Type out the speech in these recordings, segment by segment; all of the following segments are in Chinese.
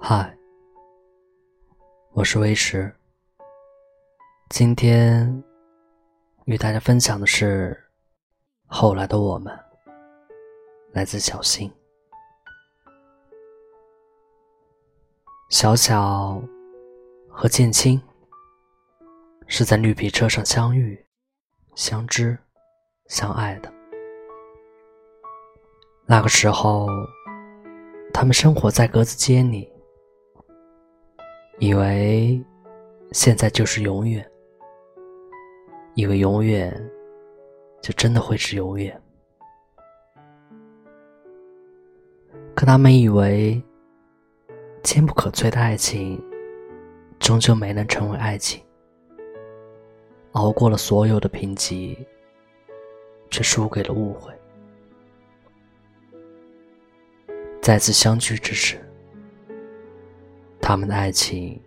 嗨，我是微石。今天与大家分享的是《后来的我们》，来自小新。小小和建青是在绿皮车上相遇、相知、相爱的。那个时候，他们生活在格子间里。以为现在就是永远，以为永远就真的会是永远。可他们以为坚不可摧的爱情，终究没能成为爱情。熬过了所有的贫瘠，却输给了误会。再次相聚之时。他们的爱情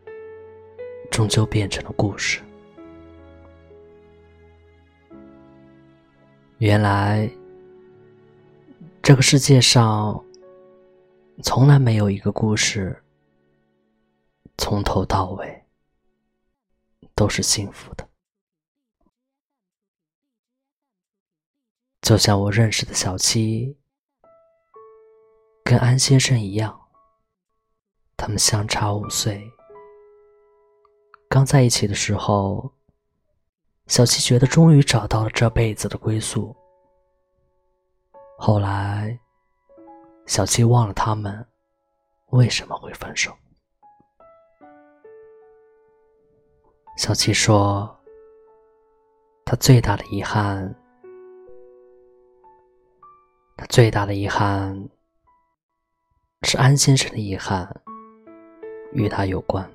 终究变成了故事。原来，这个世界上从来没有一个故事从头到尾都是幸福的。就像我认识的小七，跟安先生一样。他们相差五岁，刚在一起的时候，小七觉得终于找到了这辈子的归宿。后来，小七忘了他们为什么会分手。小七说：“他最大的遗憾，他最大的遗憾是安先生的遗憾。”与他有关，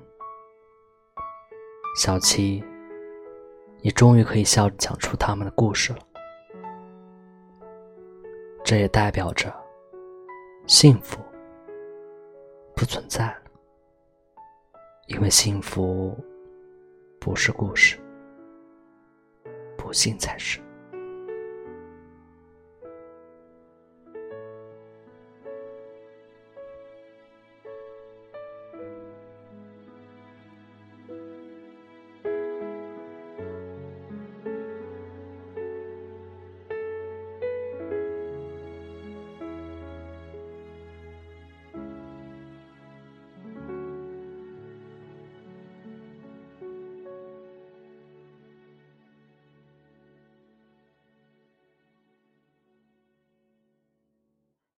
小七，你终于可以笑着讲出他们的故事了。这也代表着幸福不存在了，因为幸福不是故事，不幸才是。